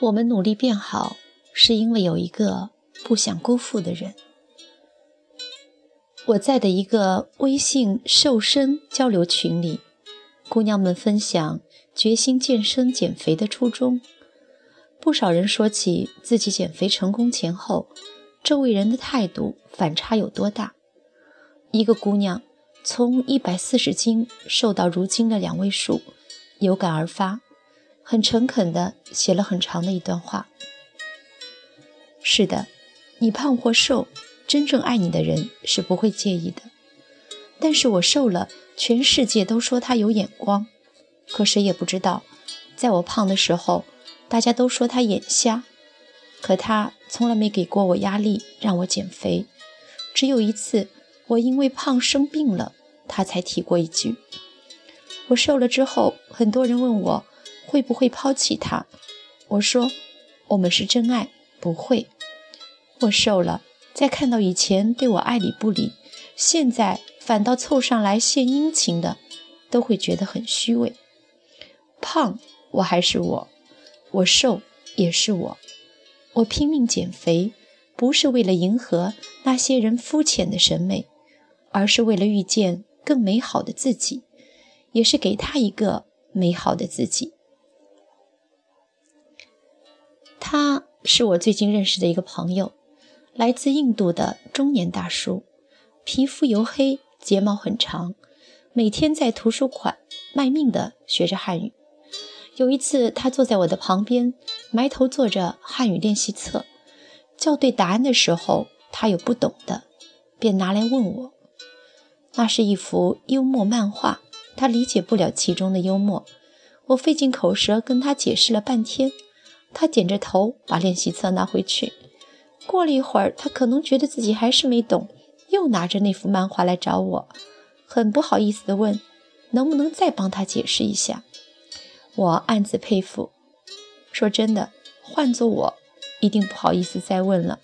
我们努力变好，是因为有一个不想辜负的人。我在的一个微信瘦身交流群里，姑娘们分享决心健身减肥的初衷。不少人说起自己减肥成功前后，周围人的态度反差有多大。一个姑娘从一百四十斤瘦到如今的两位数，有感而发，很诚恳地写了很长的一段话。是的，你胖或瘦。真正爱你的人是不会介意的，但是我瘦了，全世界都说他有眼光，可谁也不知道，在我胖的时候，大家都说他眼瞎，可他从来没给过我压力让我减肥，只有一次我因为胖生病了，他才提过一句。我瘦了之后，很多人问我会不会抛弃他，我说我们是真爱，不会。我瘦了。再看到以前对我爱理不理，现在反倒凑上来献殷勤的，都会觉得很虚伪。胖我还是我，我瘦也是我。我拼命减肥，不是为了迎合那些人肤浅的审美，而是为了遇见更美好的自己，也是给他一个美好的自己。他是我最近认识的一个朋友。来自印度的中年大叔，皮肤黝黑，睫毛很长，每天在图书馆卖命地学着汉语。有一次，他坐在我的旁边，埋头做着汉语练习册，校对答案的时候，他有不懂的，便拿来问我。那是一幅幽默漫画，他理解不了其中的幽默，我费尽口舌跟他解释了半天，他点着头把练习册拿回去。过了一会儿，他可能觉得自己还是没懂，又拿着那幅漫画来找我，很不好意思地问：“能不能再帮他解释一下？”我暗自佩服。说真的，换做我，一定不好意思再问了。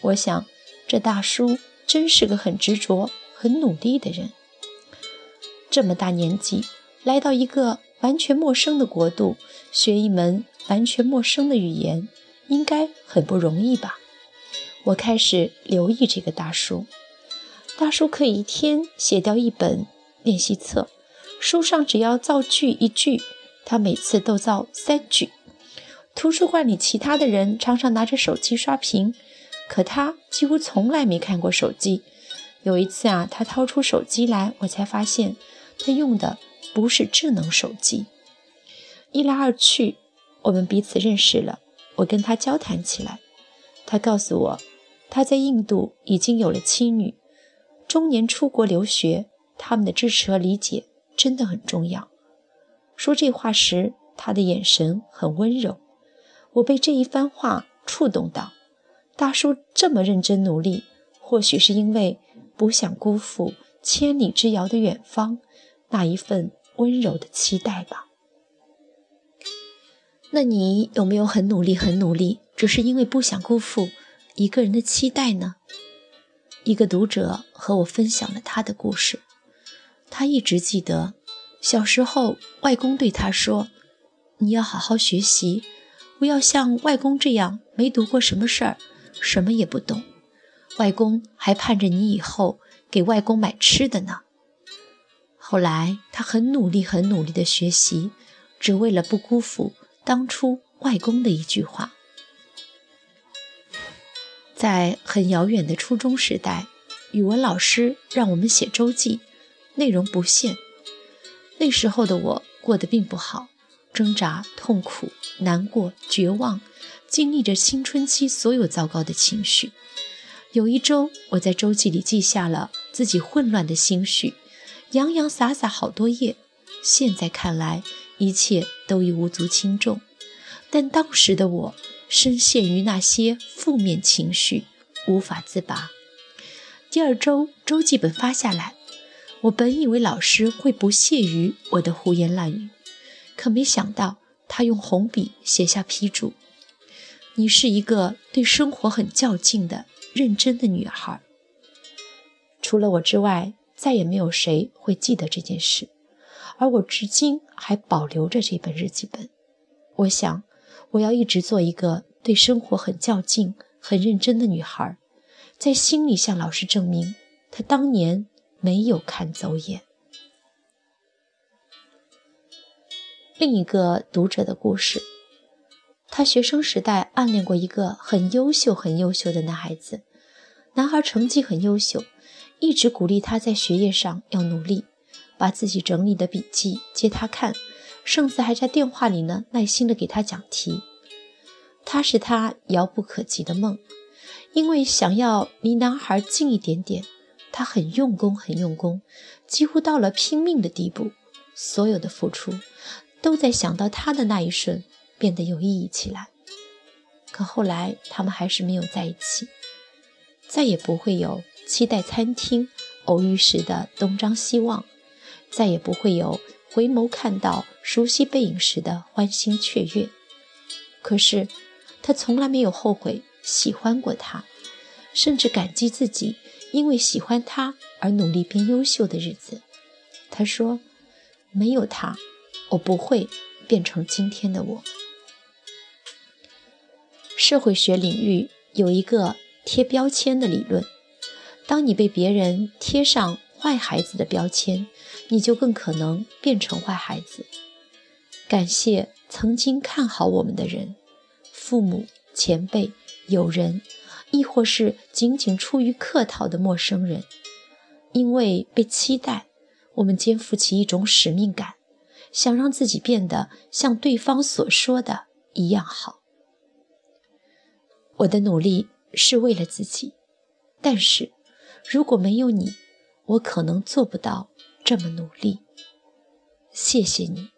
我想，这大叔真是个很执着、很努力的人。这么大年纪，来到一个完全陌生的国度，学一门完全陌生的语言，应该很不容易吧？我开始留意这个大叔，大叔可以一天写掉一本练习册，书上只要造句一句，他每次都造三句。图书馆里其他的人常常拿着手机刷屏，可他几乎从来没看过手机。有一次啊，他掏出手机来，我才发现他用的不是智能手机。一来二去，我们彼此认识了，我跟他交谈起来，他告诉我。他在印度已经有了妻女，中年出国留学，他们的支持和理解真的很重要。说这话时，他的眼神很温柔，我被这一番话触动到。大叔这么认真努力，或许是因为不想辜负千里之遥的远方那一份温柔的期待吧。那你有没有很努力、很努力，只是因为不想辜负？一个人的期待呢？一个读者和我分享了他的故事。他一直记得，小时候外公对他说：“你要好好学习，不要像外公这样没读过什么事儿，什么也不懂。外公还盼着你以后给外公买吃的呢。”后来他很努力、很努力的学习，只为了不辜负当初外公的一句话。在很遥远的初中时代，语文老师让我们写周记，内容不限。那时候的我过得并不好，挣扎、痛苦、难过、绝望，经历着青春期所有糟糕的情绪。有一周，我在周记里记下了自己混乱的心绪，洋洋洒洒好多页。现在看来，一切都已无足轻重，但当时的我。深陷于那些负面情绪，无法自拔。第二周周记本发下来，我本以为老师会不屑于我的胡言乱语，可没想到他用红笔写下批注：“你是一个对生活很较劲的认真的女孩。”除了我之外，再也没有谁会记得这件事，而我至今还保留着这本日记本。我想。我要一直做一个对生活很较劲、很认真的女孩，在心里向老师证明，她当年没有看走眼。另一个读者的故事，他学生时代暗恋过一个很优秀、很优秀的男孩子，男孩成绩很优秀，一直鼓励他在学业上要努力，把自己整理的笔记借他看。甚至还在电话里呢，耐心的给他讲题。他是他遥不可及的梦，因为想要离男孩近一点点，他很用功，很用功，几乎到了拼命的地步。所有的付出，都在想到他的那一瞬变得有意义起来。可后来他们还是没有在一起，再也不会有期待餐厅偶遇时的东张西望，再也不会有。回眸看到熟悉背影时的欢欣雀跃，可是他从来没有后悔喜欢过他，甚至感激自己因为喜欢他而努力变优秀的日子。他说：“没有他，我不会变成今天的我。”社会学领域有一个贴标签的理论，当你被别人贴上坏孩子的标签。你就更可能变成坏孩子。感谢曾经看好我们的人，父母、前辈、友人，亦或是仅仅出于客套的陌生人。因为被期待，我们肩负起一种使命感，想让自己变得像对方所说的一样好。我的努力是为了自己，但是如果没有你，我可能做不到。这么努力，谢谢你。